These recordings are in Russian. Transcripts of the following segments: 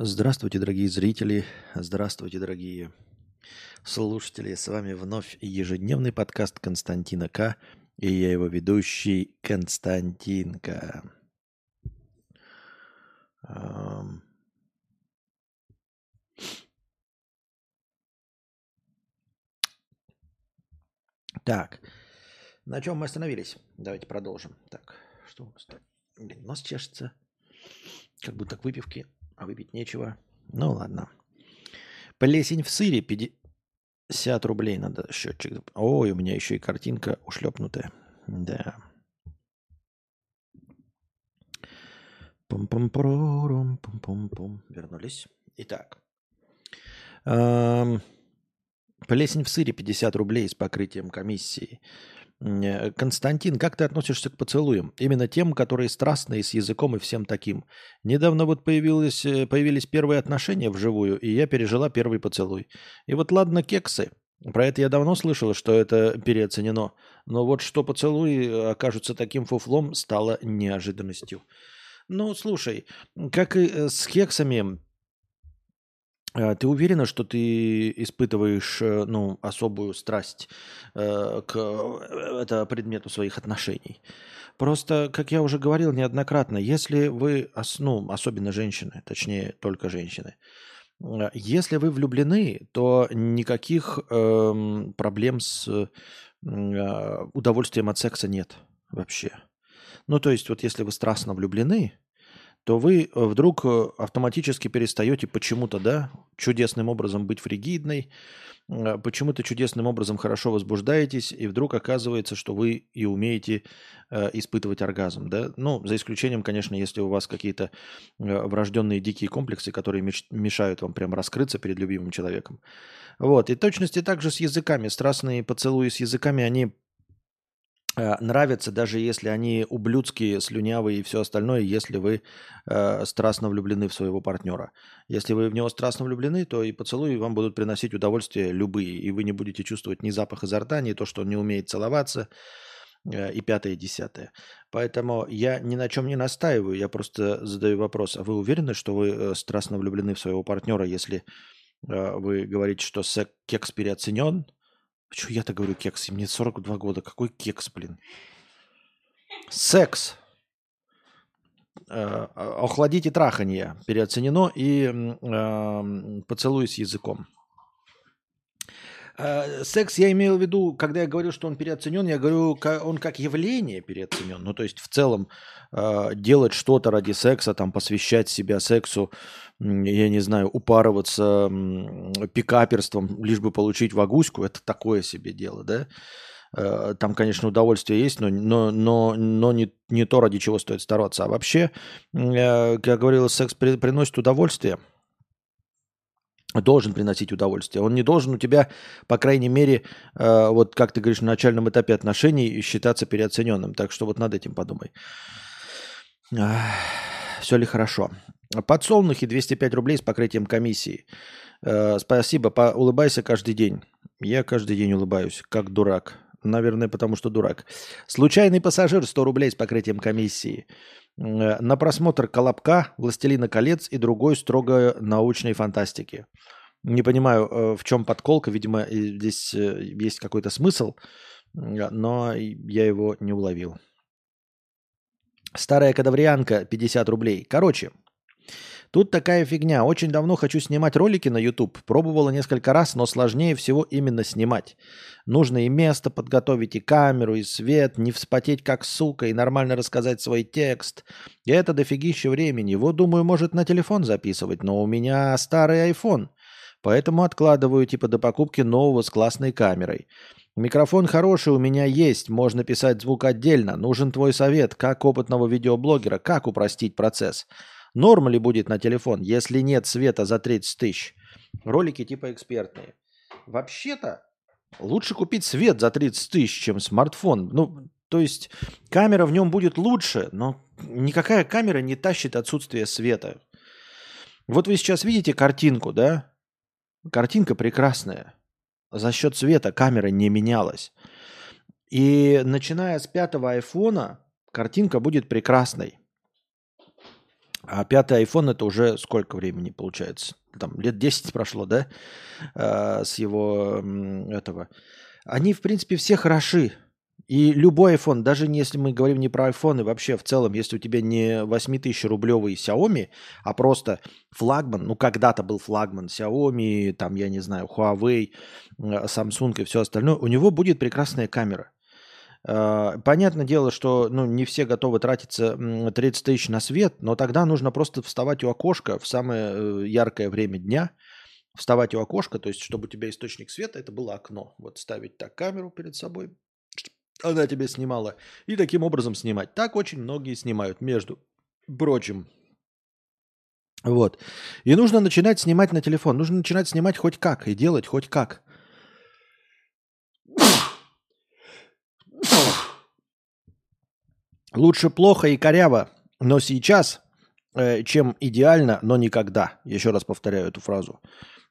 Здравствуйте, дорогие зрители, здравствуйте, дорогие слушатели. С вами вновь ежедневный подкаст Константина К. И я его ведущий Константинка. Так, на чем мы остановились? Давайте продолжим. Так, что у нас там? Блин, нос чешется. Как будто к выпивке, а выпить нечего. Ну ладно. Плесень в сыре 50 рублей надо счетчик. Ой, у меня еще и картинка ушлепнутая. Да. пум пум пум пум пум Вернулись. Итак. Эм, Плесень в сыре 50 рублей с покрытием комиссии. Э, Константин, как ты относишься к поцелуям? Именно тем, которые страстные, с языком и всем таким. Недавно вот появилось, э, появились первые отношения вживую, и я пережила первый поцелуй. И вот ладно, кексы. Про это я давно слышала, что это переоценено. Но вот что поцелуи э, окажутся таким фуфлом, стало неожиданностью. Ну, слушай, как и с кексами, ты уверена, что ты испытываешь э, ну, особую страсть э, к э, это предмету своих отношений? Просто, как я уже говорил неоднократно, если вы, ну, особенно женщины, точнее, только женщины, э, если вы влюблены, то никаких э, проблем с э, удовольствием от секса нет вообще. Ну, то есть, вот если вы страстно влюблены, то вы э, вдруг э, автоматически перестаете почему-то, да, чудесным образом быть фригидной, э, почему-то чудесным образом хорошо возбуждаетесь, и вдруг оказывается, что вы и умеете э, испытывать оргазм, да, ну, за исключением, конечно, если у вас какие-то э, врожденные дикие комплексы, которые меч- мешают вам прям раскрыться перед любимым человеком. Вот, и точности также с языками, страстные поцелуи с языками, они нравятся, даже если они ублюдские, слюнявые и все остальное, если вы э, страстно влюблены в своего партнера. Если вы в него страстно влюблены, то и поцелуи вам будут приносить удовольствие любые, и вы не будете чувствовать ни запах изо рта, ни то, что он не умеет целоваться, э, и пятое, и десятое. Поэтому я ни на чем не настаиваю, я просто задаю вопрос. А вы уверены, что вы э, страстно влюблены в своего партнера, если э, вы говорите, что секс переоценен, Почему я-то говорю кекс? Мне 42 года. Какой кекс, блин? Секс. Э, охладите траханье переоценено и э, поцелуй с языком. Э, секс я имею в виду, когда я говорю, что он переоценен, я говорю, он как явление переоценен. Ну, то есть в целом э, делать что-то ради секса, там посвящать себя сексу, я не знаю, упарываться пикаперством, лишь бы получить вагуську, это такое себе дело, да? Э, там, конечно, удовольствие есть, но, но, но, но не, не то, ради чего стоит стараться. А вообще, как я говорил, секс приносит удовольствие – должен приносить удовольствие. Он не должен у тебя, по крайней мере, э, вот как ты говоришь, на начальном этапе отношений считаться переоцененным. Так что вот над этим подумай. Все ли хорошо? Подсолнухи 205 рублей с покрытием комиссии. Э, спасибо, по, улыбайся каждый день. Я каждый день улыбаюсь, как дурак. Наверное, потому что дурак. Случайный пассажир 100 рублей с покрытием комиссии. Э, на просмотр «Колобка», «Властелина колец» и другой строго научной фантастики. Не понимаю, э, в чем подколка. Видимо, здесь э, есть какой-то смысл, но я его не уловил. Старая кадаврианка 50 рублей. Короче, Тут такая фигня. Очень давно хочу снимать ролики на YouTube. Пробовала несколько раз, но сложнее всего именно снимать. Нужно и место подготовить, и камеру, и свет, не вспотеть как сука, и нормально рассказать свой текст. И это дофигища времени. Вот думаю, может на телефон записывать, но у меня старый iPhone. Поэтому откладываю типа до покупки нового с классной камерой. Микрофон хороший у меня есть, можно писать звук отдельно. Нужен твой совет, как опытного видеоблогера, как упростить процесс. Норм ли будет на телефон, если нет света за 30 тысяч? Ролики типа экспертные. Вообще-то лучше купить свет за 30 тысяч, чем смартфон. Ну, то есть камера в нем будет лучше, но никакая камера не тащит отсутствие света. Вот вы сейчас видите картинку, да? Картинка прекрасная. За счет света камера не менялась. И начиная с пятого айфона картинка будет прекрасной. А пятый iPhone это уже сколько времени получается? Там лет 10 прошло, да? А, с его этого. Они, в принципе, все хороши. И любой iPhone, даже если мы говорим не про iPhone, и вообще в целом, если у тебя не 8000 рублевый Xiaomi, а просто флагман, ну когда-то был флагман Xiaomi, там, я не знаю, Huawei, Samsung и все остальное, у него будет прекрасная камера. А, понятное дело, что ну, не все готовы тратиться 30 тысяч на свет, но тогда нужно просто вставать у окошка в самое э, яркое время дня, вставать у окошка, то есть чтобы у тебя источник света это было окно. Вот ставить так камеру перед собой, она тебя снимала, и таким образом снимать. Так очень многие снимают, между прочим. Вот. И нужно начинать снимать на телефон. Нужно начинать снимать хоть как и делать хоть как. Лучше плохо и коряво, но сейчас, э, чем идеально, но никогда. Еще раз повторяю эту фразу.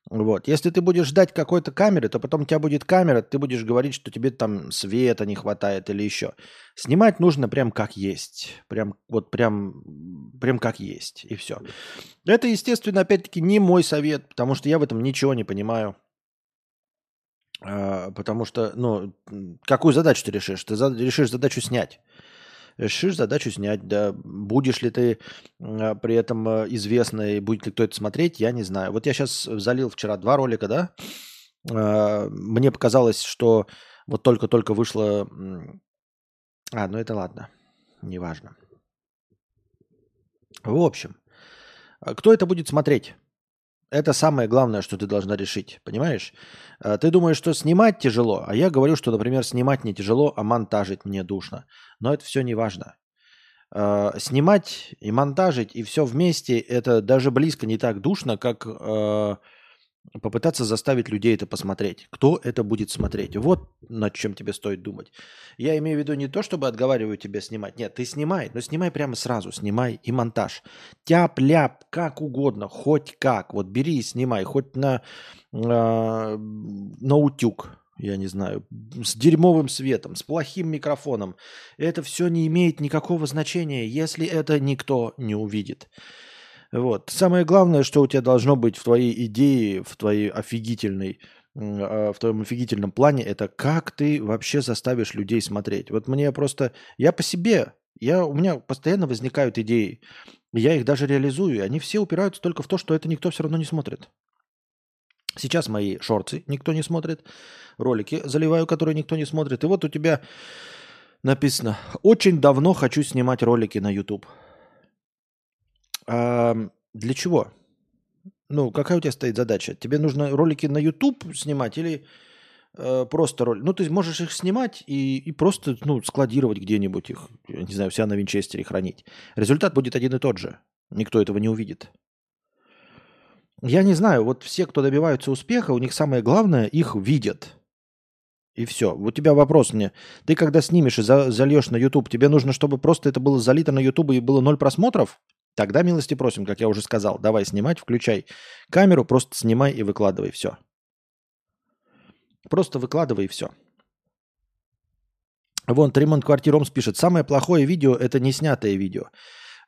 Вот. Если ты будешь ждать какой-то камеры, то потом у тебя будет камера, ты будешь говорить, что тебе там света не хватает или еще. Снимать нужно прям как есть. Прям вот прям, прям как есть. И все. Это, естественно, опять-таки не мой совет, потому что я в этом ничего не понимаю. А, потому что, ну, какую задачу ты решишь? Ты решишь задачу снять решишь задачу снять. Да, будешь ли ты а, при этом а, известный, будет ли кто это смотреть, я не знаю. Вот я сейчас залил вчера два ролика, да. А, мне показалось, что вот только-только вышло... А, ну это ладно, неважно. В общем, кто это будет смотреть? Это самое главное, что ты должна решить, понимаешь? Э, ты думаешь, что снимать тяжело, а я говорю, что, например, снимать не тяжело, а монтажить мне душно. Но это все не важно. Э, снимать и монтажить и все вместе, это даже близко не так душно, как э, попытаться заставить людей это посмотреть. Кто это будет смотреть? Вот над чем тебе стоит думать. Я имею в виду не то, чтобы отговариваю тебя снимать. Нет, ты снимай, но снимай прямо сразу. Снимай и монтаж. Тяп-ляп, как угодно, хоть как. Вот бери и снимай, хоть на, э, на утюг, я не знаю, с дерьмовым светом, с плохим микрофоном. Это все не имеет никакого значения, если это никто не увидит. Вот. Самое главное, что у тебя должно быть в твоей идее, в твоей офигительной а, в твоем офигительном плане, это как ты вообще заставишь людей смотреть. Вот мне просто... Я по себе, я, у меня постоянно возникают идеи. Я их даже реализую, и они все упираются только в то, что это никто все равно не смотрит. Сейчас мои шорты никто не смотрит, ролики заливаю, которые никто не смотрит. И вот у тебя написано, очень давно хочу снимать ролики на YouTube. А, для чего? Ну, какая у тебя стоит задача? Тебе нужно ролики на YouTube снимать или э, просто ролики? Ну, ты можешь их снимать и, и просто ну, складировать где-нибудь их, не знаю, вся на винчестере хранить. Результат будет один и тот же. Никто этого не увидит. Я не знаю, вот все, кто добиваются успеха, у них самое главное, их видят. И все. У тебя вопрос мне. Ты когда снимешь и за, зальешь на YouTube, тебе нужно, чтобы просто это было залито на YouTube и было ноль просмотров? Тогда милости просим, как я уже сказал. Давай снимать, включай камеру, просто снимай и выкладывай все. Просто выкладывай все. Вон, Тремонт Квартиром пишет, самое плохое видео – это не снятое видео.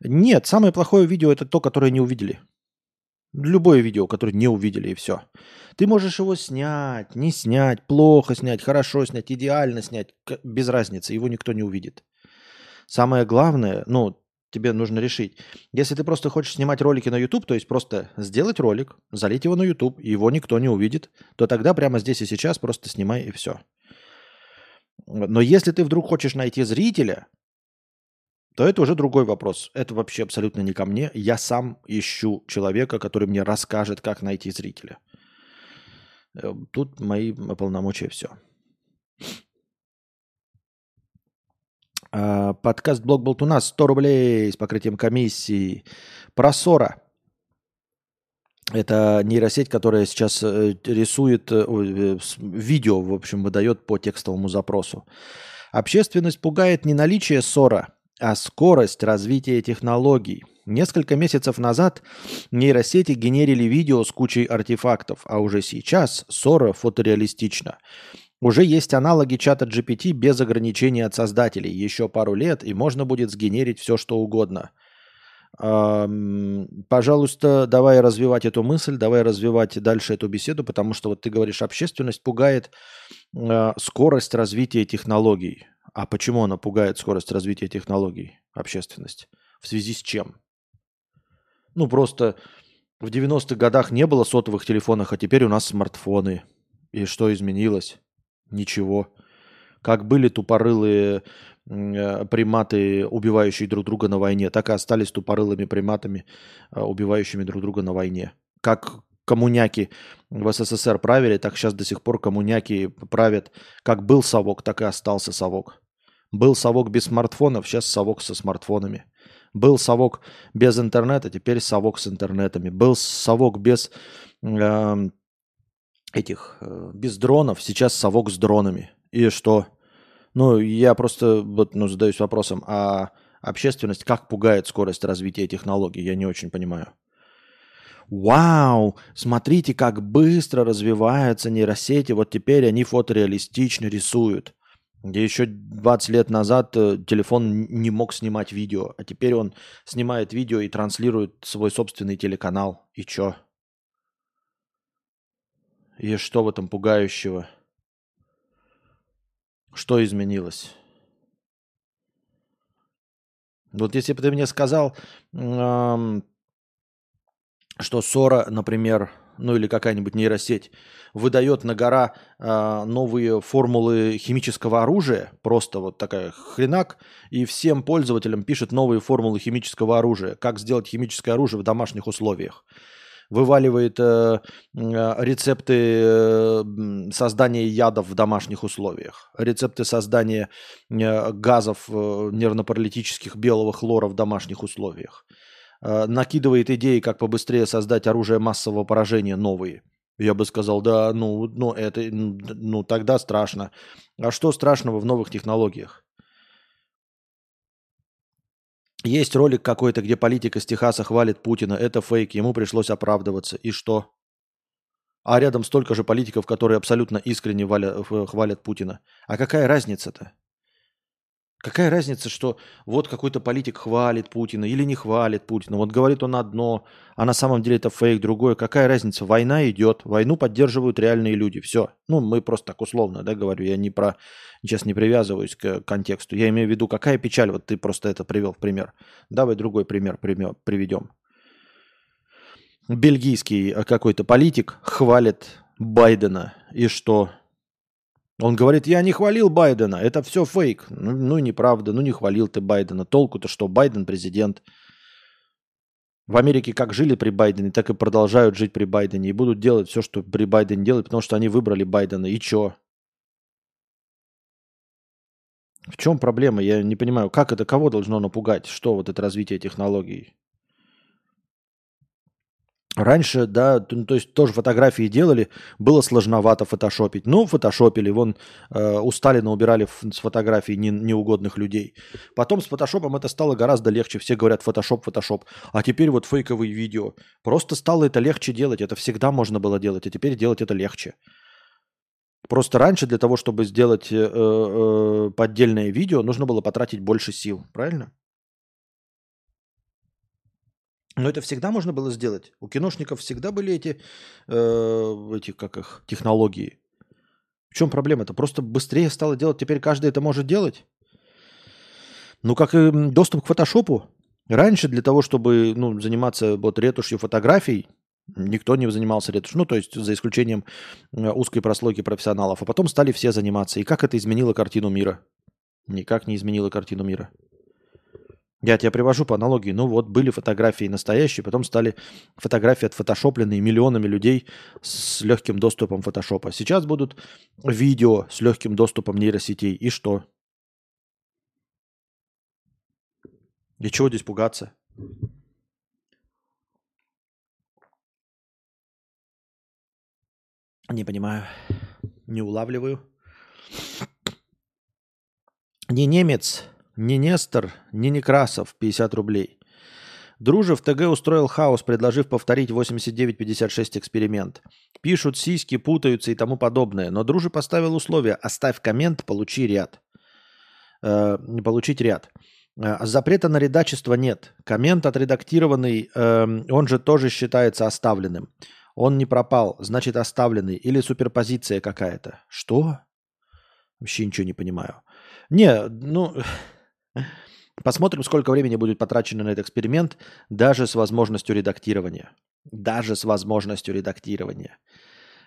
Нет, самое плохое видео – это то, которое не увидели. Любое видео, которое не увидели, и все. Ты можешь его снять, не снять, плохо снять, хорошо снять, идеально снять, без разницы, его никто не увидит. Самое главное, ну, тебе нужно решить. Если ты просто хочешь снимать ролики на YouTube, то есть просто сделать ролик, залить его на YouTube, его никто не увидит, то тогда прямо здесь и сейчас просто снимай и все. Но если ты вдруг хочешь найти зрителя, то это уже другой вопрос. Это вообще абсолютно не ко мне. Я сам ищу человека, который мне расскажет, как найти зрителя. Э, тут мои полномочия все. А, подкаст Блог Болтуна 100 рублей с покрытием комиссии. Про Сора. Это нейросеть, которая сейчас э, рисует э, э, видео, в общем, выдает по текстовому запросу. Общественность пугает не наличие ссора, а скорость развития технологий. Несколько месяцев назад нейросети генерили видео с кучей артефактов, а уже сейчас ссора фотореалистична. Уже есть аналоги чата GPT без ограничений от создателей. Еще пару лет, и можно будет сгенерить все, что угодно. Пожалуйста, давай развивать эту мысль, давай развивать дальше эту беседу, потому что вот ты говоришь, общественность пугает а, скорость развития технологий. А почему она пугает скорость развития технологий, общественность? В связи с чем? Ну, просто в 90-х годах не было сотовых телефонов, а теперь у нас смартфоны. И что изменилось? Ничего. Как были тупорылые э, приматы, убивающие друг друга на войне, так и остались тупорылыми приматами, э, убивающими друг друга на войне. Как коммуняки в СССР правили, так сейчас до сих пор коммуняки правят. Как был совок, так и остался совок. Был совок без смартфонов, сейчас совок со смартфонами. Был совок без интернета, теперь совок с интернетами. Был совок без э, этих, э, без дронов, сейчас совок с дронами. И что? Ну, я просто вот, ну, задаюсь вопросом, а общественность как пугает скорость развития технологий? Я не очень понимаю. Вау, смотрите, как быстро развиваются нейросети. Вот теперь они фотореалистично рисуют. Где еще 20 лет назад э, телефон не мог снимать видео, а теперь он снимает видео и транслирует свой собственный телеканал. И чё? И что в этом пугающего? Что изменилось? Вот если бы ты мне сказал, что Сора, например, ну или какая-нибудь нейросеть, выдает на гора э, новые формулы химического оружия, просто вот такая хренак, и всем пользователям пишет новые формулы химического оружия, как сделать химическое оружие в домашних условиях. Вываливает э, э, рецепты э, создания ядов в домашних условиях, рецепты создания э, газов э, нервно-паралитических белого хлора в домашних условиях Э, накидывает идеи, как побыстрее создать оружие массового поражения новые. Я бы сказал, да, ну, ну, это, ну, тогда страшно. А что страшного в новых технологиях? Есть ролик какой-то, где политик из Техаса хвалит Путина. Это фейк, ему пришлось оправдываться. И что? А рядом столько же политиков, которые абсолютно искренне валя, хвалят Путина. А какая разница-то? Какая разница, что вот какой-то политик хвалит Путина или не хвалит Путина. Вот говорит он одно, а на самом деле это фейк, другое. Какая разница? Война идет, войну поддерживают реальные люди. Все. Ну, мы просто так условно, да, говорю. Я не про... Сейчас не привязываюсь к контексту. Я имею в виду, какая печаль. Вот ты просто это привел в пример. Давай другой пример приведем. Бельгийский какой-то политик хвалит Байдена. И что? Он говорит, я не хвалил Байдена, это все фейк. Ну, ну неправда, ну не хвалил ты Байдена. Толку-то что, Байден президент. В Америке как жили при Байдене, так и продолжают жить при Байдене. И будут делать все, что при Байдене делают, потому что они выбрали Байдена. И чё? В чем проблема? Я не понимаю, как это кого должно напугать? Что вот это развитие технологий? Раньше, да, ну, то есть тоже фотографии делали, было сложновато фотошопить. Ну, фотошопили, вон э, у Сталина убирали с фотографий не, неугодных людей. Потом с фотошопом это стало гораздо легче. Все говорят фотошоп, фотошоп. А теперь вот фейковые видео. Просто стало это легче делать. Это всегда можно было делать, а теперь делать это легче. Просто раньше для того, чтобы сделать э, э, поддельное видео, нужно было потратить больше сил. Правильно? Но это всегда можно было сделать. У киношников всегда были эти, э, эти как их, технологии. В чем проблема? Это просто быстрее стало делать. Теперь каждый это может делать. Ну, как и доступ к фотошопу. Раньше для того, чтобы ну, заниматься вот ретушью фотографий, никто не занимался ретушью. Ну, то есть за исключением э, узкой прослойки профессионалов. А потом стали все заниматься. И как это изменило картину мира? Никак не изменило картину мира. Я тебе привожу по аналогии. Ну вот были фотографии настоящие, потом стали фотографии отфотошопленные миллионами людей с легким доступом фотошопа. Сейчас будут видео с легким доступом нейросетей. И что? И чего здесь пугаться? Не понимаю. Не улавливаю. Не немец, не Нестор, не Некрасов, 50 рублей. Дружев ТГ устроил хаос, предложив повторить 8956 эксперимент. Пишут, сиськи путаются и тому подобное. Но Дружи поставил условие «оставь коммент, получи ряд». Э, получить ряд. А запрета на редачество нет. Коммент отредактированный, э, он же тоже считается оставленным. Он не пропал, значит оставленный. Или суперпозиция какая-то. Что? Вообще ничего не понимаю. Не, ну... Посмотрим, сколько времени будет потрачено на этот эксперимент, даже с возможностью редактирования. Даже с возможностью редактирования.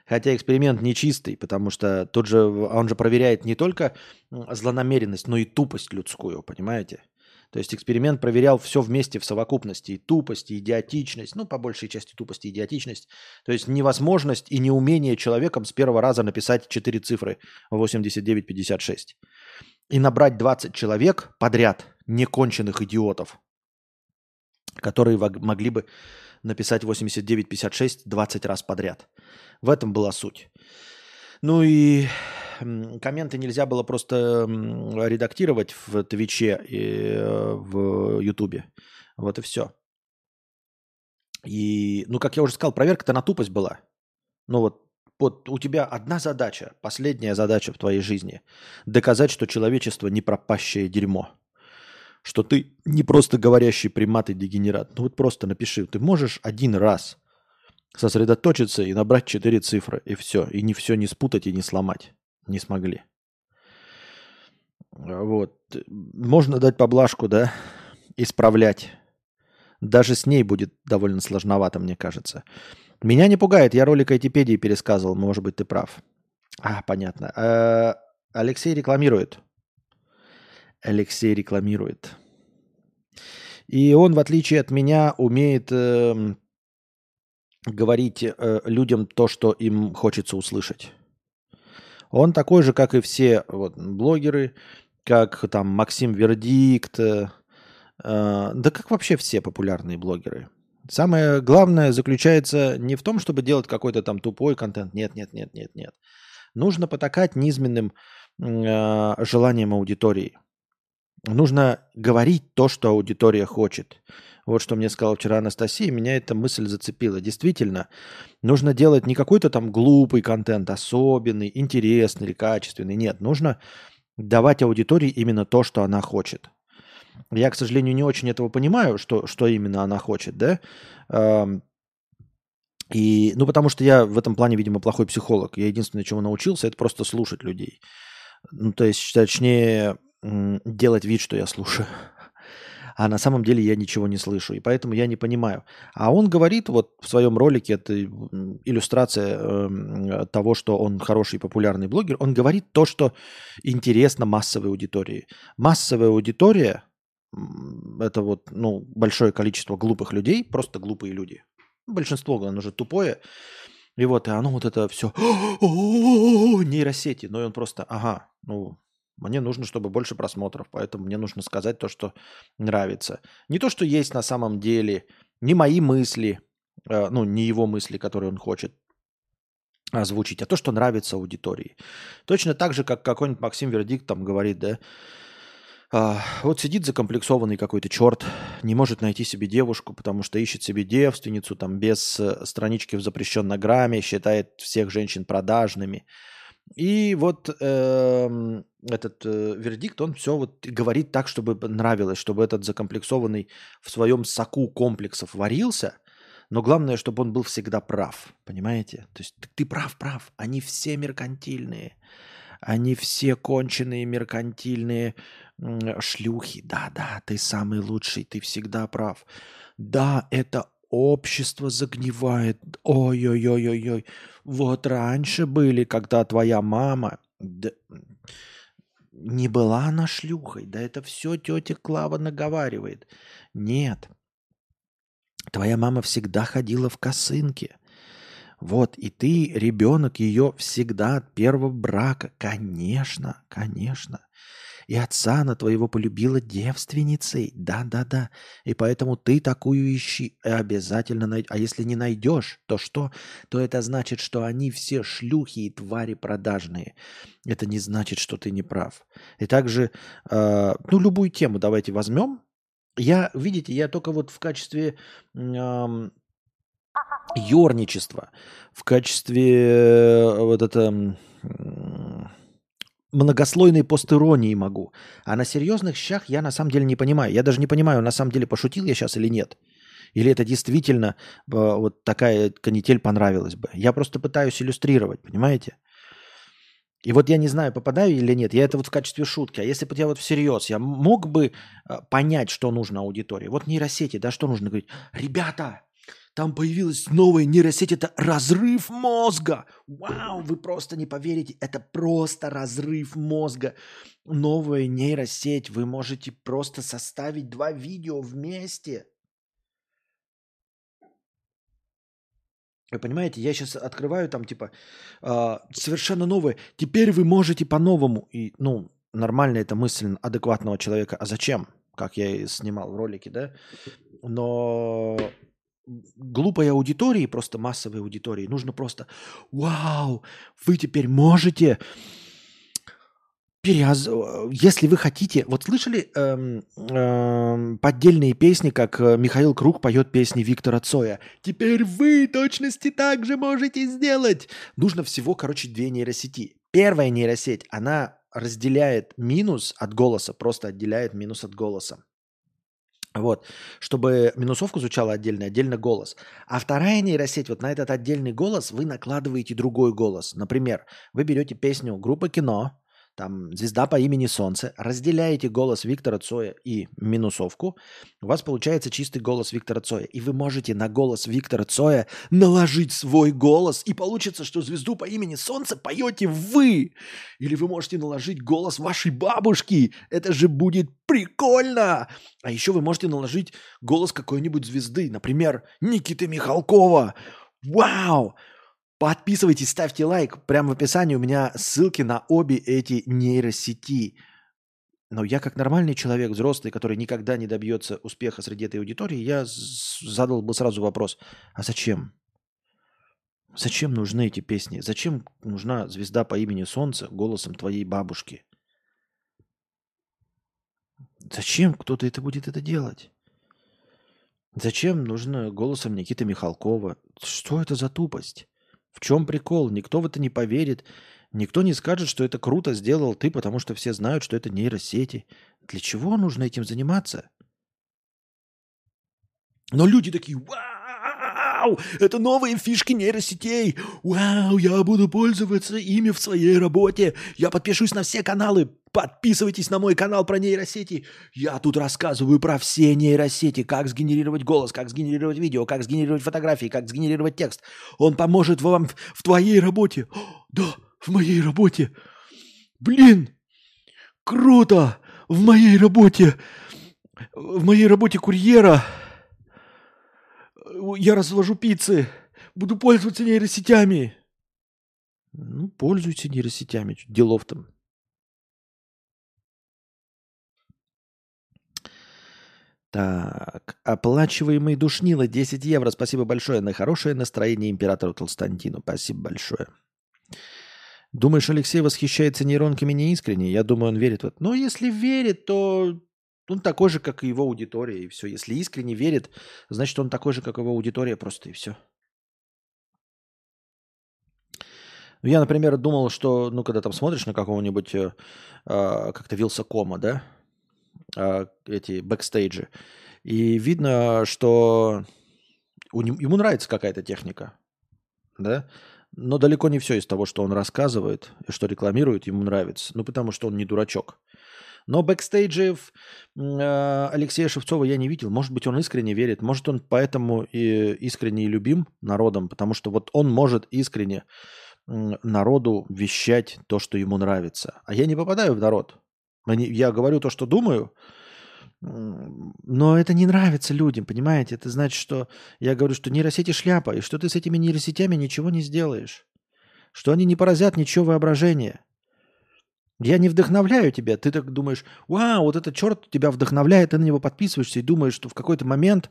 Хотя эксперимент нечистый, потому что тут же он же проверяет не только злонамеренность, но и тупость людскую, понимаете? То есть эксперимент проверял все вместе в совокупности. И тупость, и идиотичность. Ну, по большей части тупость и идиотичность. То есть невозможность и неумение человеком с первого раза написать четыре цифры 8956. И набрать 20 человек подряд, неконченных идиотов, которые могли бы написать 8956 20 раз подряд. В этом была суть. Ну и комменты нельзя было просто редактировать в Твиче и э, в Ютубе. Вот и все. И, ну, как я уже сказал, проверка-то на тупость была. Ну вот, вот у тебя одна задача, последняя задача в твоей жизни – доказать, что человечество не пропащее дерьмо. Что ты не просто говорящий примат и дегенерат. Ну вот просто напиши, ты можешь один раз сосредоточиться и набрать четыре цифры, и все. И не все не спутать и не сломать не смогли. Вот. Можно дать поблажку, да, исправлять. Даже с ней будет довольно сложновато, мне кажется. Меня не пугает, я ролик Айтипедии пересказывал, может быть, ты прав. А, понятно. А, Алексей рекламирует. Алексей рекламирует. И он, в отличие от меня, умеет э, говорить э, людям то, что им хочется услышать. Он такой же, как и все вот, блогеры, как там Максим Вердикт, э, э, да как вообще все популярные блогеры. Самое главное заключается не в том, чтобы делать какой-то там тупой контент. Нет, нет, нет, нет, нет. Нужно потакать низменным э, желанием аудитории. Нужно говорить то, что аудитория хочет. Вот что мне сказала вчера Анастасия, меня эта мысль зацепила. Действительно, нужно делать не какой-то там глупый контент, особенный, интересный или качественный. Нет, нужно давать аудитории именно то, что она хочет. Я, к сожалению, не очень этого понимаю, что, что именно она хочет, да. И, ну, потому что я в этом плане, видимо, плохой психолог. Я единственное, чему научился, это просто слушать людей. Ну, то есть, точнее, делать вид, что я слушаю а на самом деле я ничего не слышу, и поэтому я не понимаю. А он говорит вот в своем ролике, это иллюстрация э, того, что он хороший популярный блогер, он говорит то, что интересно массовой аудитории. Массовая аудитория – это вот ну, большое количество глупых людей, просто глупые люди. Большинство, оно же тупое, и вот, и оно вот это все нейросети, но он просто, ага, ну, мне нужно, чтобы больше просмотров, поэтому мне нужно сказать то, что нравится. Не то, что есть на самом деле, не мои мысли, ну, не его мысли, которые он хочет озвучить, а то, что нравится аудитории. Точно так же, как какой-нибудь Максим Вердикт там говорит, да, а, вот сидит закомплексованный какой-то черт, не может найти себе девушку, потому что ищет себе девственницу там без э, странички в запрещенной грамме, считает всех женщин продажными – и вот э, этот э, вердикт, он все вот говорит так, чтобы нравилось, чтобы этот закомплексованный в своем соку комплексов варился, но главное, чтобы он был всегда прав, понимаете? То есть ты прав, прав, они все меркантильные, они все конченые меркантильные шлюхи. Да, да, ты самый лучший, ты всегда прав. Да, это общество загнивает. Ой-ой-ой-ой-ой. Вот раньше были, когда твоя мама да, не была она шлюхой. Да это все тетя Клава наговаривает. Нет. Твоя мама всегда ходила в косынке. Вот, и ты, ребенок ее всегда от первого брака. Конечно, конечно. И отца она твоего полюбила девственницей. Да-да-да. И поэтому ты такую ищи обязательно найдешь. А если не найдешь, то что? То это значит, что они все шлюхи и твари продажные. Это не значит, что ты не прав. И также, э, ну, любую тему давайте возьмем. Я, видите, я только вот в качестве э, в качестве э, вот это многослойной постиронии могу. А на серьезных щах я на самом деле не понимаю. Я даже не понимаю, на самом деле пошутил я сейчас или нет. Или это действительно э, вот такая канитель понравилась бы. Я просто пытаюсь иллюстрировать, понимаете? И вот я не знаю, попадаю или нет, я это вот в качестве шутки. А если бы я вот всерьез, я мог бы э, понять, что нужно аудитории. Вот нейросети, да, что нужно говорить? Ребята, там появилась новая нейросеть, это разрыв мозга. Вау, вы просто не поверите, это просто разрыв мозга. Новая нейросеть, вы можете просто составить два видео вместе. Вы понимаете, я сейчас открываю там типа э, совершенно новое. Теперь вы можете по-новому. И, ну, нормально это мысль адекватного человека. А зачем? Как я и снимал в ролике, да? Но глупой аудитории, просто массовой аудитории, нужно просто, вау, вы теперь можете переоз... Если вы хотите, вот слышали эм, эм, поддельные песни, как э, Михаил Круг поет песни Виктора Цоя. Теперь вы точности так же можете сделать. Нужно всего, короче, две нейросети. Первая нейросеть, она разделяет минус от голоса, просто отделяет минус от голоса. Вот, чтобы минусовку звучала отдельно, отдельно голос. А вторая нейросеть, вот на этот отдельный голос вы накладываете другой голос. Например, вы берете песню группы кино, там «Звезда по имени Солнце», разделяете голос Виктора Цоя и минусовку, у вас получается чистый голос Виктора Цоя. И вы можете на голос Виктора Цоя наложить свой голос, и получится, что «Звезду по имени Солнце» поете вы. Или вы можете наложить голос вашей бабушки. Это же будет прикольно! А еще вы можете наложить голос какой-нибудь звезды, например, Никиты Михалкова. Вау! Подписывайтесь, ставьте лайк. Прямо в описании у меня ссылки на обе эти нейросети. Но я как нормальный человек, взрослый, который никогда не добьется успеха среди этой аудитории, я задал бы сразу вопрос, а зачем? Зачем нужны эти песни? Зачем нужна звезда по имени Солнце голосом твоей бабушки? Зачем кто-то это будет это делать? Зачем нужно голосом Никиты Михалкова? Что это за тупость? В чем прикол? Никто в это не поверит. Никто не скажет, что это круто сделал ты, потому что все знают, что это нейросети. Для чего нужно этим заниматься? Но люди такие, вау, это новые фишки нейросетей. Вау, я буду пользоваться ими в своей работе. Я подпишусь на все каналы. Подписывайтесь на мой канал про нейросети. Я тут рассказываю про все нейросети, как сгенерировать голос, как сгенерировать видео, как сгенерировать фотографии, как сгенерировать текст. Он поможет вам в твоей работе. О, да, в моей работе. Блин, круто! В моей работе, в моей работе курьера я развожу пиццы. Буду пользоваться нейросетями. Ну, пользуйтесь нейросетями. Делов там. Так, оплачиваемый душнило 10 евро. Спасибо большое на хорошее настроение императору Толстантину. Спасибо большое. Думаешь, Алексей восхищается нейронками неискренне? Я думаю, он верит в это. Но если верит, то он такой же, как и его аудитория, и все. Если искренне верит, значит, он такой же, как его аудитория, просто и все. Я, например, думал, что, ну, когда там смотришь на какого-нибудь, э, э, как-то Вилсакома, да, э, эти бэкстейджи, и видно, что у, ему нравится какая-то техника, да, но далеко не все из того, что он рассказывает и что рекламирует, ему нравится. Ну, потому что он не дурачок. Но бэкстейджев э, Алексея Шевцова я не видел. Может быть, он искренне верит. Может, он поэтому и искренне и любим народом, потому что вот он может искренне народу вещать то, что ему нравится. А я не попадаю в народ. Я говорю то, что думаю, но это не нравится людям, понимаете? Это значит, что я говорю, что нейросети шляпа, и что ты с этими нейросетями ничего не сделаешь. Что они не поразят ничего воображения. Я не вдохновляю тебя. Ты так думаешь, вау, вот этот черт тебя вдохновляет, ты на него подписываешься и думаешь, что в какой-то момент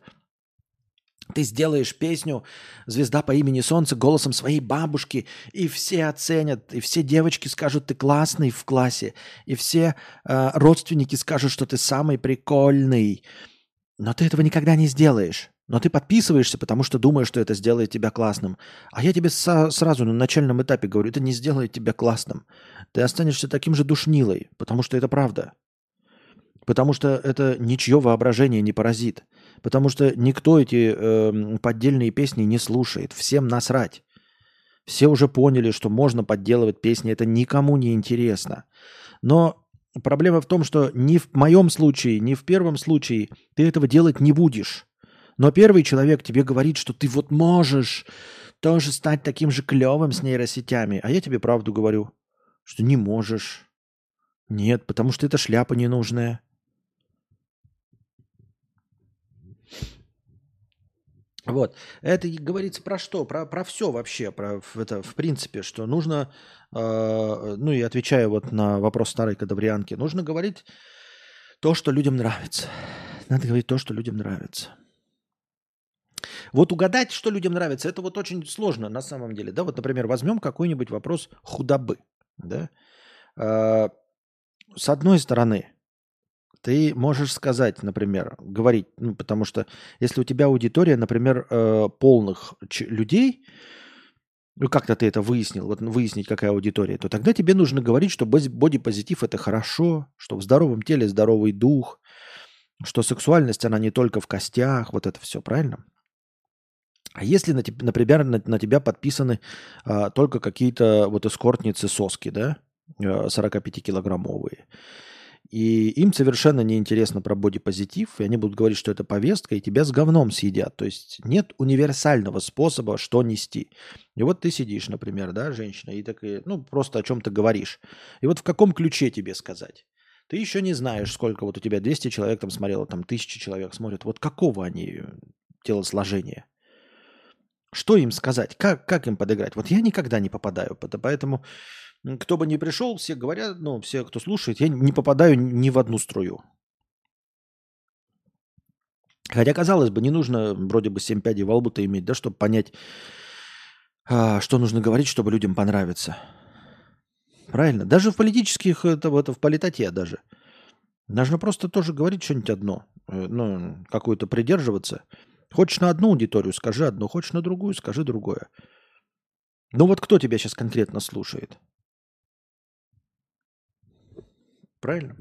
ты сделаешь песню «Звезда по имени Солнце» голосом своей бабушки, и все оценят, и все девочки скажут, ты классный в классе, и все э, родственники скажут, что ты самый прикольный. Но ты этого никогда не сделаешь. Но ты подписываешься, потому что думаешь, что это сделает тебя классным. А я тебе со- сразу на начальном этапе говорю, это не сделает тебя классным. Ты останешься таким же душнилой, потому что это правда. Потому что это ничье воображение не поразит. Потому что никто эти э, поддельные песни не слушает. Всем насрать. Все уже поняли, что можно подделывать песни. Это никому не интересно. Но проблема в том, что ни в моем случае, ни в первом случае ты этого делать не будешь. Но первый человек тебе говорит, что ты вот можешь тоже стать таким же клевым с нейросетями. А я тебе правду говорю, что не можешь. Нет, потому что это шляпа ненужная. Вот. Это говорится про что? Про, про все вообще. Про это, в принципе, что нужно, э, ну и отвечая вот на вопрос старой кадаврианки, нужно говорить то, что людям нравится. Надо говорить то, что людям нравится. Вот угадать, что людям нравится, это вот очень сложно на самом деле. Да, вот, например, возьмем какой-нибудь вопрос худобы. Да? Э, с одной стороны, ты можешь сказать, например, говорить, ну, потому что если у тебя аудитория, например, э, полных людей, ну как-то ты это выяснил, вот выяснить, какая аудитория, то тогда тебе нужно говорить, что бодипозитив это хорошо, что в здоровом теле здоровый дух, что сексуальность, она не только в костях, вот это все, правильно? А если, например, на, на тебя подписаны а, только какие-то вот эскортницы соски, да, 45-килограммовые, э, и им совершенно неинтересно про бодипозитив, и они будут говорить, что это повестка, и тебя с говном съедят. То есть нет универсального способа, что нести. И вот ты сидишь, например, да, женщина, и так, ну, просто о чем-то говоришь. И вот в каком ключе тебе сказать? Ты еще не знаешь, сколько вот у тебя 200 человек там смотрело, там тысячи человек смотрят. Вот какого они телосложения? Что им сказать? Как, как им подыграть? Вот я никогда не попадаю. Поэтому кто бы ни пришел, все говорят, ну, все, кто слушает, я не попадаю ни в одну струю. Хотя, казалось бы, не нужно вроде бы 7 пядей во лбу-то иметь, да, чтобы понять, а, что нужно говорить, чтобы людям понравиться. Правильно? Даже в политических, это, это в политоте даже. Нужно просто тоже говорить что-нибудь одно, э, ну, какую-то придерживаться. Хочешь на одну аудиторию, скажи одно, хочешь на другую, скажи другое. Ну вот кто тебя сейчас конкретно слушает? Правильно?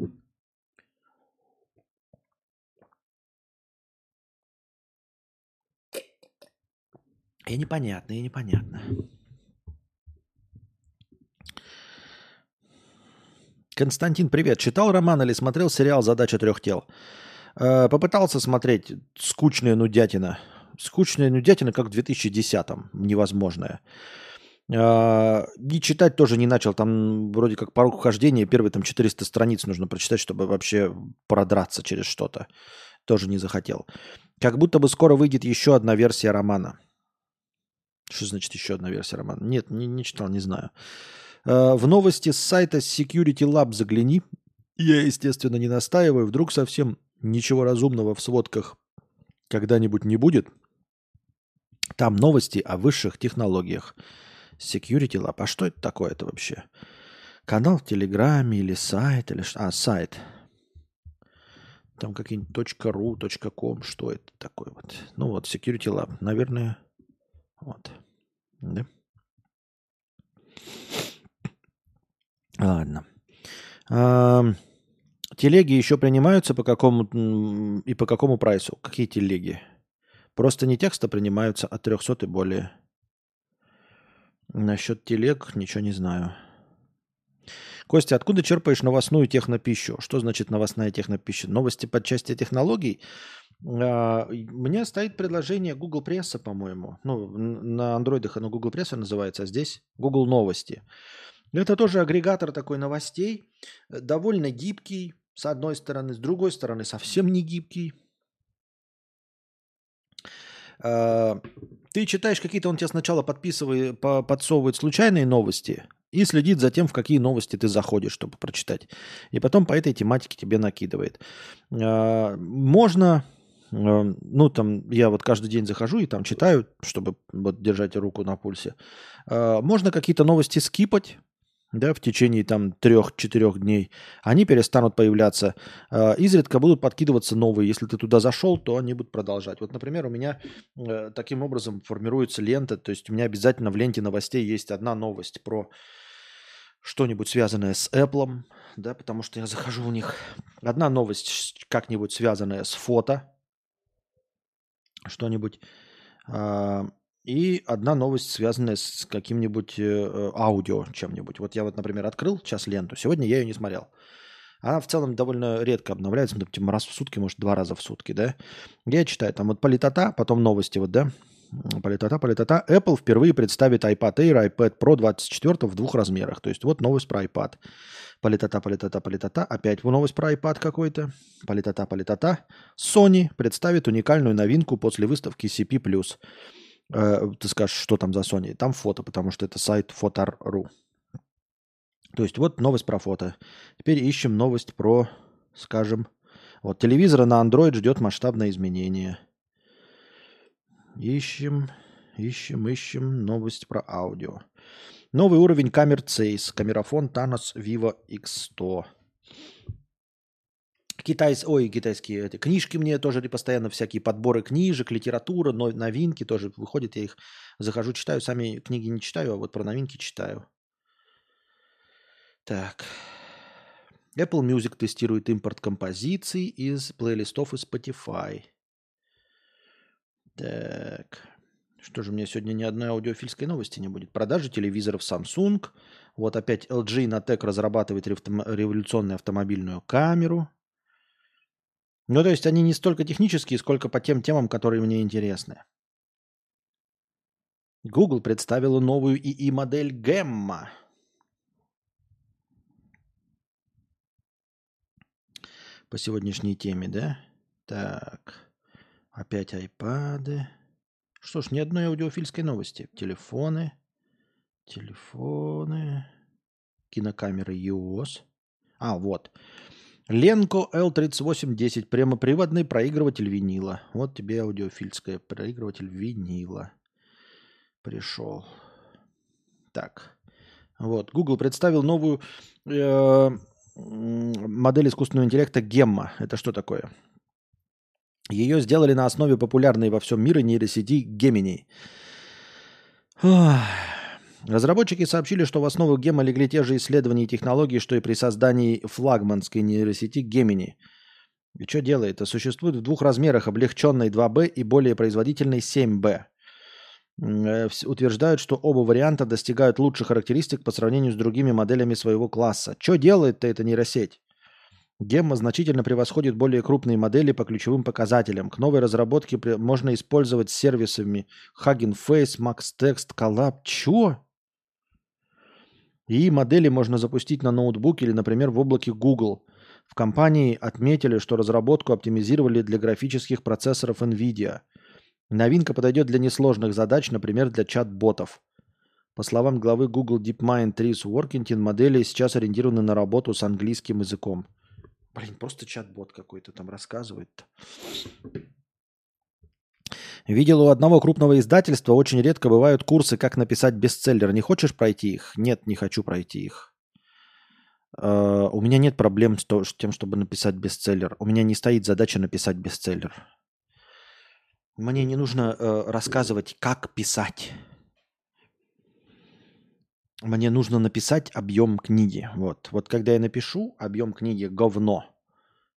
И непонятно, и непонятно. Константин, привет. Читал роман или смотрел сериал «Задача трех тел»? Э, попытался смотреть «Скучная нудятина». «Скучная нудятина», как в 2010-м, невозможная. А, и читать тоже не начал. Там вроде как порог хождения, первые там 400 страниц нужно прочитать, чтобы вообще продраться через что-то. Тоже не захотел. Как будто бы скоро выйдет еще одна версия романа. Что значит еще одна версия романа? Нет, не, не читал, не знаю. А, в новости с сайта Security Lab загляни. Я, естественно, не настаиваю. Вдруг совсем ничего разумного в сводках когда-нибудь не будет. Там новости о высших технологиях. Security Lab. А что это такое-то вообще? Канал в Телеграме или сайт? Или... А, сайт. Там какие-нибудь .ru, .com. Что это такое вот? Ну вот, Security Lab. Наверное, вот. Да? Ладно. А, телеги еще принимаются по какому и по какому прайсу? Какие телеги? Просто не текста принимаются от 300 и более. Насчет телег ничего не знаю. Костя, откуда черпаешь новостную технопищу? Что значит новостная технопища? Новости под части технологий? А, меня стоит предложение Google Пресса, по-моему. Ну, на андроидах оно Google Пресса называется, а здесь Google Новости. Это тоже агрегатор такой новостей, довольно гибкий, с одной стороны, с другой стороны, совсем не гибкий. А, ты читаешь какие-то, он тебе сначала подписывает, подсовывает случайные новости и следит за тем, в какие новости ты заходишь, чтобы прочитать. И потом по этой тематике тебе накидывает. А, можно, а, ну там, я вот каждый день захожу и там читаю, чтобы вот держать руку на пульсе. Можно какие-то новости скипать, да, в течение там трех-четырех дней, они перестанут появляться. Э, изредка будут подкидываться новые. Если ты туда зашел, то они будут продолжать. Вот, например, у меня э, таким образом формируется лента. То есть у меня обязательно в ленте новостей есть одна новость про что-нибудь связанное с Apple, да, потому что я захожу у них. Одна новость как-нибудь связанная с фото, что-нибудь. И одна новость, связанная с каким-нибудь э, аудио чем-нибудь. Вот я вот, например, открыл сейчас ленту. Сегодня я ее не смотрел. Она в целом довольно редко обновляется, ну, допустим, раз в сутки, может, два раза в сутки, да. Я читаю там вот политота, потом новости, вот, да. Политота, политота. Apple впервые представит iPad Air, iPad Pro 24 в двух размерах. То есть вот новость про iPad. Политота, политота, политота. Опять новость про iPad какой-то. Политота, политота. Sony представит уникальную новинку после выставки CP+. Э, ты скажешь, что там за Sony. Там фото, потому что это сайт Fotar.ru. То есть вот новость про фото. Теперь ищем новость про, скажем, вот телевизора на Android ждет масштабное изменение. Ищем, ищем, ищем новость про аудио. Новый уровень камер Zeiss. Камерафон Thanos Vivo X100 китайс, ой, китайские эти, книжки мне тоже постоянно всякие подборы книжек, литература, но, новинки тоже выходят, я их захожу, читаю, сами книги не читаю, а вот про новинки читаю. Так. Apple Music тестирует импорт композиций из плейлистов из Spotify. Так. Что же, у меня сегодня ни одной аудиофильской новости не будет. Продажи телевизоров Samsung. Вот опять LG Natec разрабатывает революционную автомобильную камеру. Ну, то есть они не столько технические, сколько по тем темам, которые мне интересны. Google представила новую ИИ-модель Gemma. По сегодняшней теме, да? Так. Опять айпады. Что ж, ни одной аудиофильской новости. Телефоны. Телефоны. Кинокамеры EOS. А, вот. Ленко L3810, прямоприводный проигрыватель винила. Вот тебе аудиофильская, проигрыватель винила. Пришел. Так. Вот. Google представил новую э, модель искусственного интеллекта Гемма. Это что такое? Ее сделали на основе популярной во всем мире нейросети Gemini. Разработчики сообщили, что в основу гема легли те же исследования и технологии, что и при создании флагманской нейросети Gemini. И что делает? Это существует в двух размерах, облегченной 2B и более производительной 7B. Э, утверждают, что оба варианта достигают лучших характеристик по сравнению с другими моделями своего класса. Что делает-то эта нейросеть? Гемма значительно превосходит более крупные модели по ключевым показателям. К новой разработке можно использовать сервисами Hugging Face, Max Text, Collab. Чё? И модели можно запустить на ноутбуке или, например, в облаке Google. В компании отметили, что разработку оптимизировали для графических процессоров NVIDIA. Новинка подойдет для несложных задач, например, для чат-ботов. По словам главы Google DeepMind Трис Уоркинтин, модели сейчас ориентированы на работу с английским языком. Блин, просто чат-бот какой-то там рассказывает. -то. Видел у одного крупного издательства, очень редко бывают курсы, как написать бестселлер. Не хочешь пройти их? Нет, не хочу пройти их. Uh, у меня нет проблем с тем, чтобы написать бестселлер. У меня не стоит задача написать бестселлер. Мне не нужно uh, рассказывать, как писать. Мне нужно написать объем книги. Вот. вот когда я напишу объем книги говно –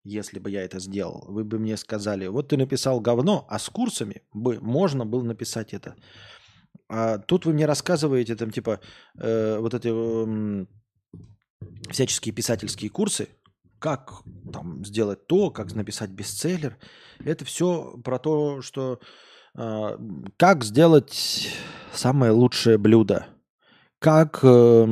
если бы я это сделал, вы бы мне сказали, вот ты написал говно, а с курсами бы можно было написать это. А тут вы мне рассказываете там типа э, вот эти э, всяческие писательские курсы, как там сделать то, как написать бестселлер. Это все про то, что э, как сделать самое лучшее блюдо, как э,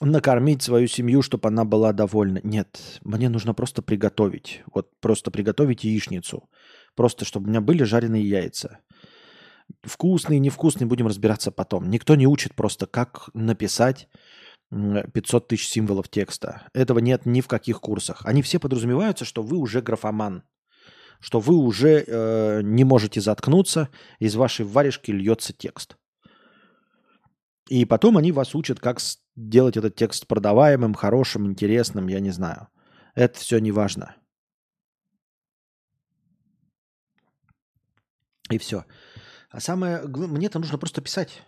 накормить свою семью, чтобы она была довольна. Нет, мне нужно просто приготовить. Вот просто приготовить яичницу. Просто, чтобы у меня были жареные яйца. Вкусные, невкусные, будем разбираться потом. Никто не учит просто, как написать 500 тысяч символов текста. Этого нет ни в каких курсах. Они все подразумеваются, что вы уже графоман. Что вы уже э, не можете заткнуться, из вашей варежки льется текст. И потом они вас учат, как сделать этот текст продаваемым, хорошим, интересным, я не знаю. Это все не важно. И все. А самое... мне это нужно просто писать.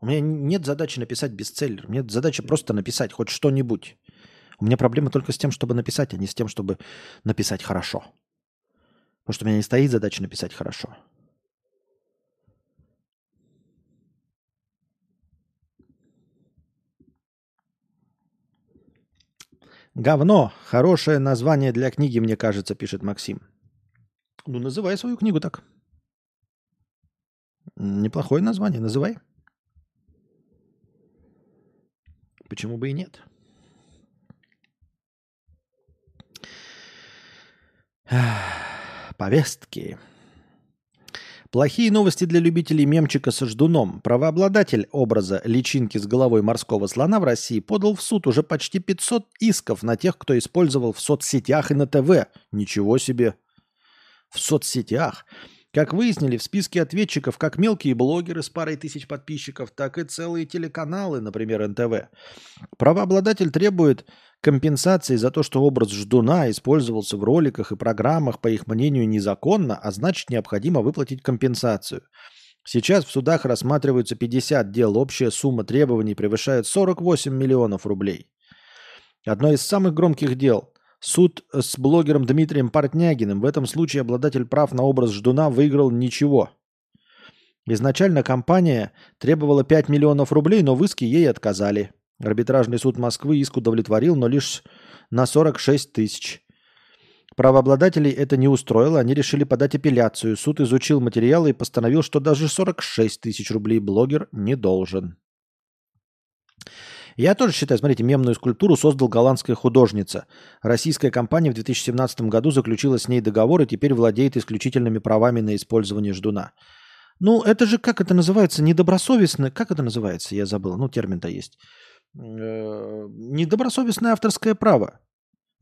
У меня нет задачи написать бестселлер. Мне задача просто написать хоть что-нибудь. У меня проблема только с тем, чтобы написать, а не с тем, чтобы написать хорошо. Потому что у меня не стоит задача написать хорошо. Говно. Хорошее название для книги, мне кажется, пишет Максим. Ну, называй свою книгу так. Неплохое название, называй. Почему бы и нет? Повестки. Плохие новости для любителей мемчика со ждуном. Правообладатель образа личинки с головой морского слона в России подал в суд уже почти 500 исков на тех, кто использовал в соцсетях и на ТВ. Ничего себе. В соцсетях. Как выяснили, в списке ответчиков как мелкие блогеры с парой тысяч подписчиков, так и целые телеканалы, например, НТВ. Правообладатель требует компенсации за то, что образ ждуна использовался в роликах и программах, по их мнению, незаконно, а значит необходимо выплатить компенсацию. Сейчас в судах рассматриваются 50 дел, общая сумма требований превышает 48 миллионов рублей. Одно из самых громких дел Суд с блогером Дмитрием Портнягиным. В этом случае обладатель прав на образ ждуна выиграл ничего. Изначально компания требовала 5 миллионов рублей, но в иске ей отказали. Арбитражный суд Москвы иск удовлетворил, но лишь на 46 тысяч. Правообладателей это не устроило, они решили подать апелляцию. Суд изучил материалы и постановил, что даже 46 тысяч рублей блогер не должен. Я тоже считаю, смотрите, мемную скульптуру создал голландская художница. Российская компания в 2017 году заключила с ней договор и теперь владеет исключительными правами на использование ждуна. Ну, это же, как это называется, недобросовестно, как это называется, я забыл, ну, термин-то есть. Э, недобросовестное авторское право.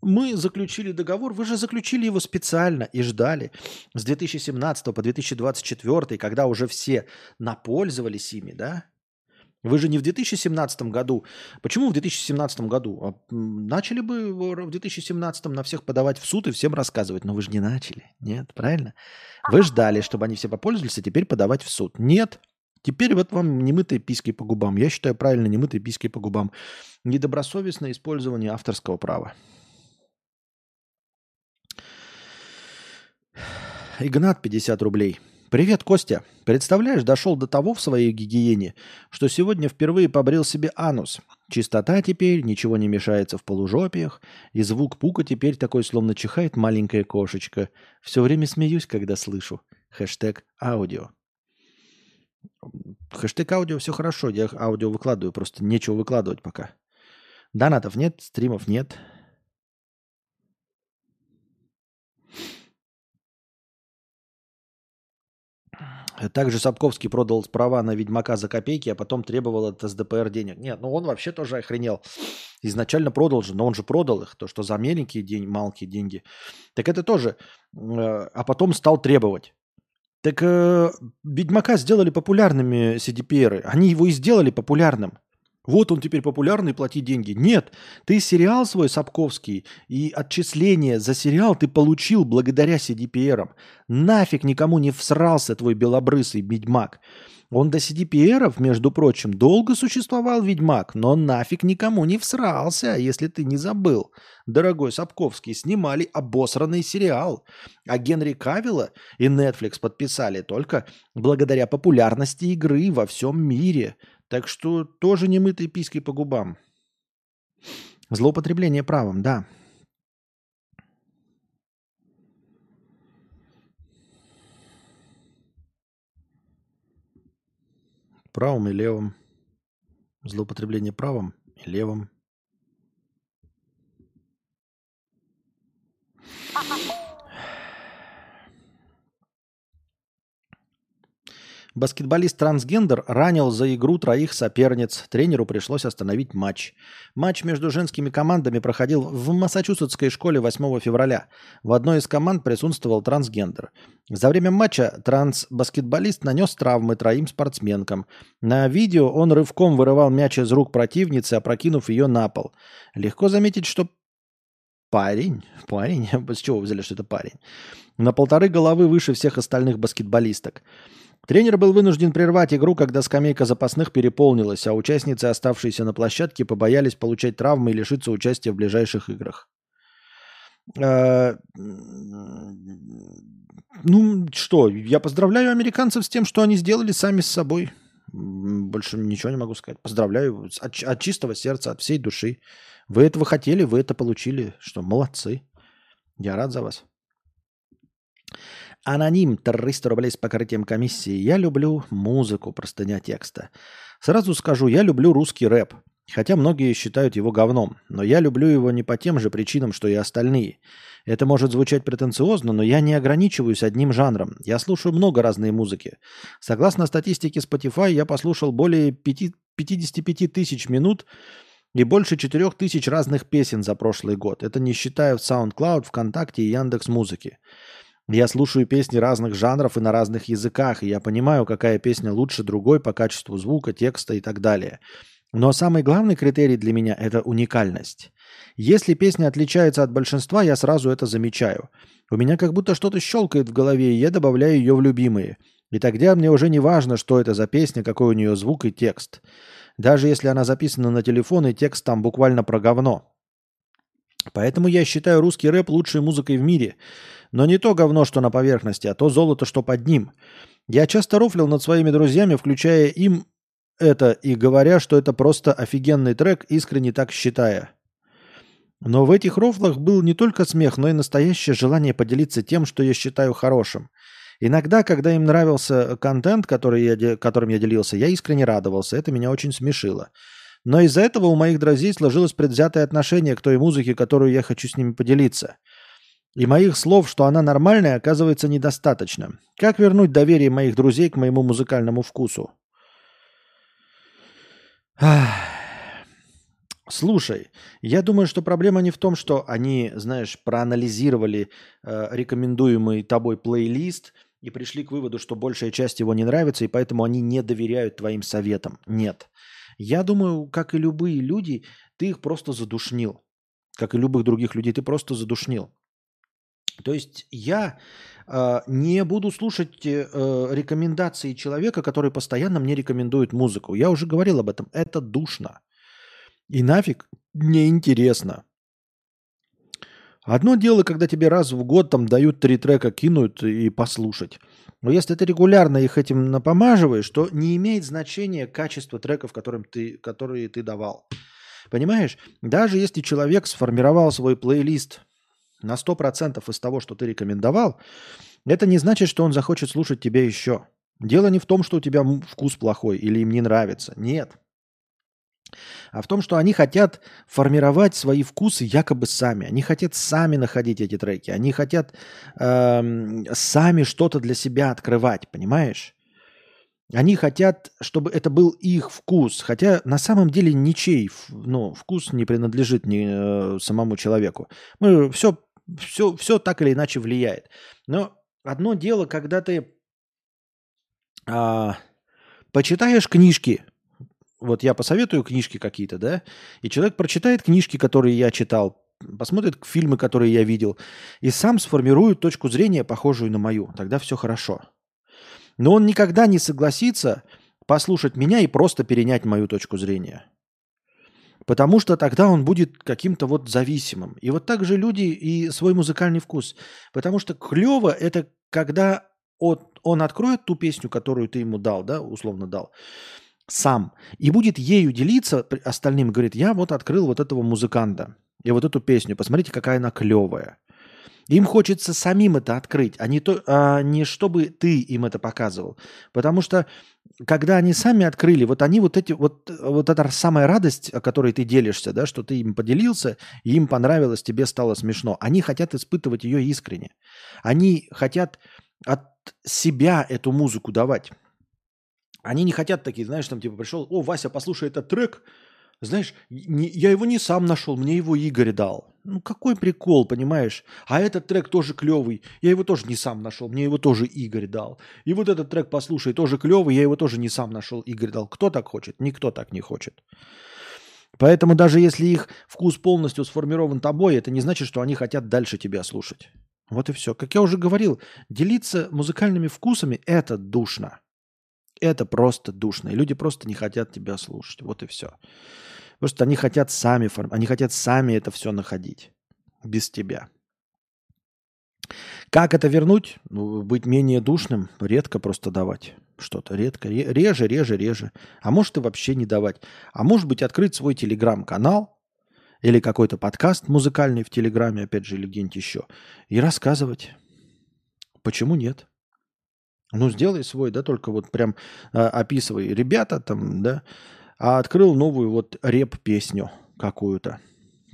Мы заключили договор, вы же заключили его специально и ждали с 2017 по 2024, когда уже все напользовались ими, да? Вы же не в 2017 году. Почему в 2017 году? А, начали бы в 2017 на всех подавать в суд и всем рассказывать. Но вы же не начали. Нет, правильно? Вы ждали, чтобы они все попользовались, а теперь подавать в суд. Нет. Теперь вот вам немытые писки по губам. Я считаю правильно немытые писки по губам. Недобросовестное использование авторского права. Игнат, 50 рублей. Привет, Костя. Представляешь, дошел до того в своей гигиене, что сегодня впервые побрил себе анус. Чистота теперь, ничего не мешается в полужопиях, и звук пука теперь такой, словно чихает маленькая кошечка. Все время смеюсь, когда слышу. Хэштег аудио. Хэштег аудио все хорошо, я аудио выкладываю, просто нечего выкладывать пока. Донатов нет, стримов нет. Также Сапковский продал права на Ведьмака за копейки, а потом требовал от СДПР денег. Нет, ну он вообще тоже охренел. Изначально продал же, но он же продал их, то, что за меленькие деньги, малкие деньги. Так это тоже. Э, а потом стал требовать. Так э, Ведьмака сделали популярными CDPR. Они его и сделали популярным. Вот он теперь популярный, плати деньги. Нет, ты сериал свой Сапковский и отчисления за сериал ты получил благодаря CDPR. Нафиг никому не всрался твой белобрысый ведьмак. Он до CDPR, между прочим, долго существовал ведьмак, но нафиг никому не всрался, если ты не забыл. Дорогой Сапковский, снимали обосранный сериал. А Генри Кавилла и Netflix подписали только благодаря популярности игры во всем мире – так что тоже немытой пиской по губам. Злоупотребление правом, да. Правым и левым. Злоупотребление правым и левым. Баскетболист-трансгендер ранил за игру троих соперниц. Тренеру пришлось остановить матч. Матч между женскими командами проходил в Массачусетской школе 8 февраля. В одной из команд присутствовал трансгендер. За время матча транс-баскетболист нанес травмы троим спортсменкам. На видео он рывком вырывал мяч из рук противницы, опрокинув ее на пол. Легко заметить, что парень, парень, с чего вы взяли, что это парень, на полторы головы выше всех остальных баскетболисток. Тренер был вынужден прервать игру, когда скамейка запасных переполнилась, а участницы, оставшиеся на площадке, побоялись получать травмы и лишиться участия в ближайших играх. А, ну что, я поздравляю американцев с тем, что они сделали сами с собой. Больше ничего не могу сказать. Поздравляю от, от чистого сердца, от всей души. Вы этого хотели, вы это получили. Что, молодцы. Я рад за вас. Аноним, 300 рублей с покрытием комиссии. Я люблю музыку, простыня текста. Сразу скажу, я люблю русский рэп. Хотя многие считают его говном. Но я люблю его не по тем же причинам, что и остальные. Это может звучать претенциозно, но я не ограничиваюсь одним жанром. Я слушаю много разной музыки. Согласно статистике Spotify, я послушал более 5, 55 тысяч минут и больше 4 тысяч разных песен за прошлый год. Это не считая в SoundCloud, ВКонтакте и Яндекс Музыки. Я слушаю песни разных жанров и на разных языках, и я понимаю, какая песня лучше другой по качеству звука, текста и так далее. Но самый главный критерий для меня – это уникальность. Если песня отличается от большинства, я сразу это замечаю. У меня как будто что-то щелкает в голове, и я добавляю ее в любимые. И тогда мне уже не важно, что это за песня, какой у нее звук и текст. Даже если она записана на телефон, и текст там буквально про говно. Поэтому я считаю русский рэп лучшей музыкой в мире – но не то говно, что на поверхности, а то золото, что под ним. Я часто рофлил над своими друзьями, включая им это и говоря, что это просто офигенный трек, искренне так считая. Но в этих рофлах был не только смех, но и настоящее желание поделиться тем, что я считаю хорошим. Иногда, когда им нравился контент, который я, которым я делился, я искренне радовался. Это меня очень смешило. Но из-за этого у моих друзей сложилось предвзятое отношение к той музыке, которую я хочу с ними поделиться – и моих слов, что она нормальная, оказывается недостаточно. Как вернуть доверие моих друзей к моему музыкальному вкусу? Слушай, я думаю, что проблема не в том, что они, знаешь, проанализировали э, рекомендуемый тобой плейлист и пришли к выводу, что большая часть его не нравится, и поэтому они не доверяют твоим советам. Нет. Я думаю, как и любые люди, ты их просто задушнил. Как и любых других людей, ты просто задушнил. То есть я э, не буду слушать э, рекомендации человека, который постоянно мне рекомендует музыку. Я уже говорил об этом. Это душно. И нафиг неинтересно. Одно дело, когда тебе раз в год там дают три трека, кинут и послушать. Но если ты регулярно их этим напомаживаешь, то не имеет значения качество треков, которым ты, которые ты давал. Понимаешь? Даже если человек сформировал свой плейлист на 100% из того, что ты рекомендовал, это не значит, что он захочет слушать тебя еще. Дело не в том, что у тебя вкус плохой или им не нравится. Нет. А в том, что они хотят формировать свои вкусы якобы сами. Они хотят сами находить эти треки. Они хотят э, сами что-то для себя открывать, понимаешь? Они хотят, чтобы это был их вкус, хотя на самом деле ничей ну, вкус не принадлежит ни, э, самому человеку. Мы все все, все так или иначе влияет. Но одно дело, когда ты а, почитаешь книжки, вот я посоветую книжки какие-то, да, и человек прочитает книжки, которые я читал, посмотрит фильмы, которые я видел, и сам сформирует точку зрения, похожую на мою. Тогда все хорошо. Но он никогда не согласится послушать меня и просто перенять мою точку зрения. Потому что тогда он будет каким-то вот зависимым. И вот так же люди и свой музыкальный вкус. Потому что клево это когда он, он откроет ту песню, которую ты ему дал, да, условно дал, сам, и будет ею делиться остальным, говорит, я вот открыл вот этого музыканта и вот эту песню, посмотрите, какая она клевая. Им хочется самим это открыть, а не, то, а не чтобы ты им это показывал. Потому что когда они сами открыли, вот они вот эти, вот, вот эта самая радость, о которой ты делишься, да, что ты им поделился, им понравилось, тебе стало смешно. Они хотят испытывать ее искренне. Они хотят от себя эту музыку давать. Они не хотят такие, знаешь, там типа пришел, о, Вася, послушай этот трек, знаешь, не, я его не сам нашел, мне его Игорь дал. Ну какой прикол, понимаешь? А этот трек тоже клевый, я его тоже не сам нашел, мне его тоже Игорь дал. И вот этот трек послушай, тоже клевый, я его тоже не сам нашел, Игорь дал. Кто так хочет? Никто так не хочет. Поэтому даже если их вкус полностью сформирован тобой, это не значит, что они хотят дальше тебя слушать. Вот и все. Как я уже говорил, делиться музыкальными вкусами – это душно. Это просто душно. И люди просто не хотят тебя слушать. Вот и все. Потому что они хотят сами, они хотят сами это все находить. Без тебя. Как это вернуть? Ну, быть менее душным, редко просто давать что-то. Редко. Реже, реже, реже. А может и вообще не давать. А может быть открыть свой телеграм-канал или какой-то подкаст музыкальный в телеграме, опять же, или где-нибудь еще. И рассказывать. Почему нет? Ну, сделай свой, да, только вот прям а, описывай. Ребята там, да, а открыл новую вот реп-песню какую-то.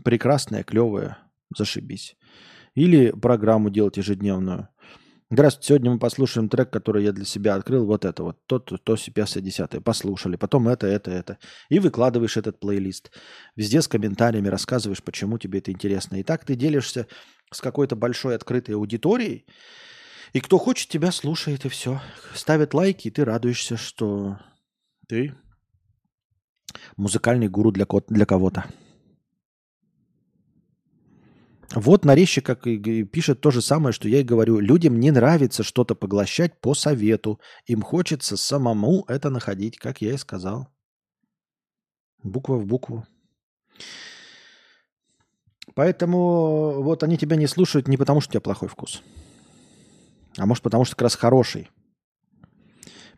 Прекрасная, клевая, зашибись. Или программу делать ежедневную. Здравствуйте, сегодня мы послушаем трек, который я для себя открыл. Вот это вот, то, то, то, пятое, десятое. Послушали. Потом это, это, это. И выкладываешь этот плейлист. Везде с комментариями рассказываешь, почему тебе это интересно. И так ты делишься с какой-то большой открытой аудиторией, и кто хочет, тебя слушает, и все. Ставят лайки, и ты радуешься, что ты музыкальный гуру для, для кого-то. Вот нарезчик как и пишет то же самое, что я и говорю. Людям не нравится что-то поглощать по совету. Им хочется самому это находить, как я и сказал. Буква в букву. Поэтому вот они тебя не слушают не потому, что у тебя плохой вкус. А может, потому что как раз хороший.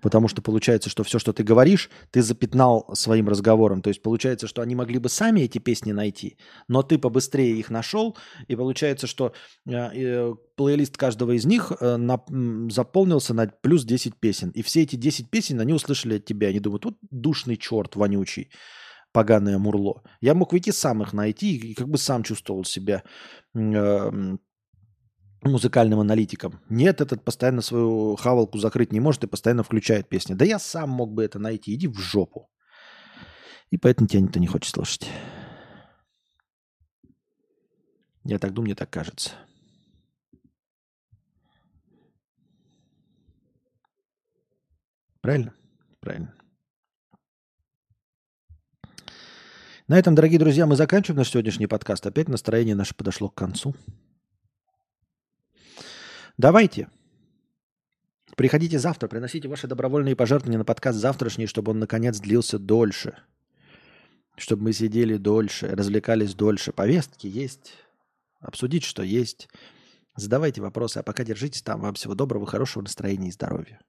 Потому что получается, что все, что ты говоришь, ты запятнал своим разговором. То есть получается, что они могли бы сами эти песни найти, но ты побыстрее их нашел, и получается, что э, э, плейлист каждого из них э, на, заполнился на плюс 10 песен. И все эти 10 песен они услышали от тебя. Они думают, вот душный черт вонючий, поганое мурло. Я мог выйти сам их найти и как бы сам чувствовал себя э, музыкальным аналитиком. Нет, этот постоянно свою хавалку закрыть не может и постоянно включает песни. Да я сам мог бы это найти. Иди в жопу. И поэтому тебя никто не хочет слушать. Я так думаю, мне так кажется. Правильно? Правильно. На этом, дорогие друзья, мы заканчиваем наш сегодняшний подкаст. Опять настроение наше подошло к концу. Давайте. Приходите завтра, приносите ваши добровольные пожертвования на подкаст завтрашний, чтобы он наконец длился дольше. Чтобы мы сидели дольше, развлекались дольше. Повестки есть. Обсудить, что есть. Задавайте вопросы. А пока держитесь там. Вам всего доброго, хорошего настроения и здоровья.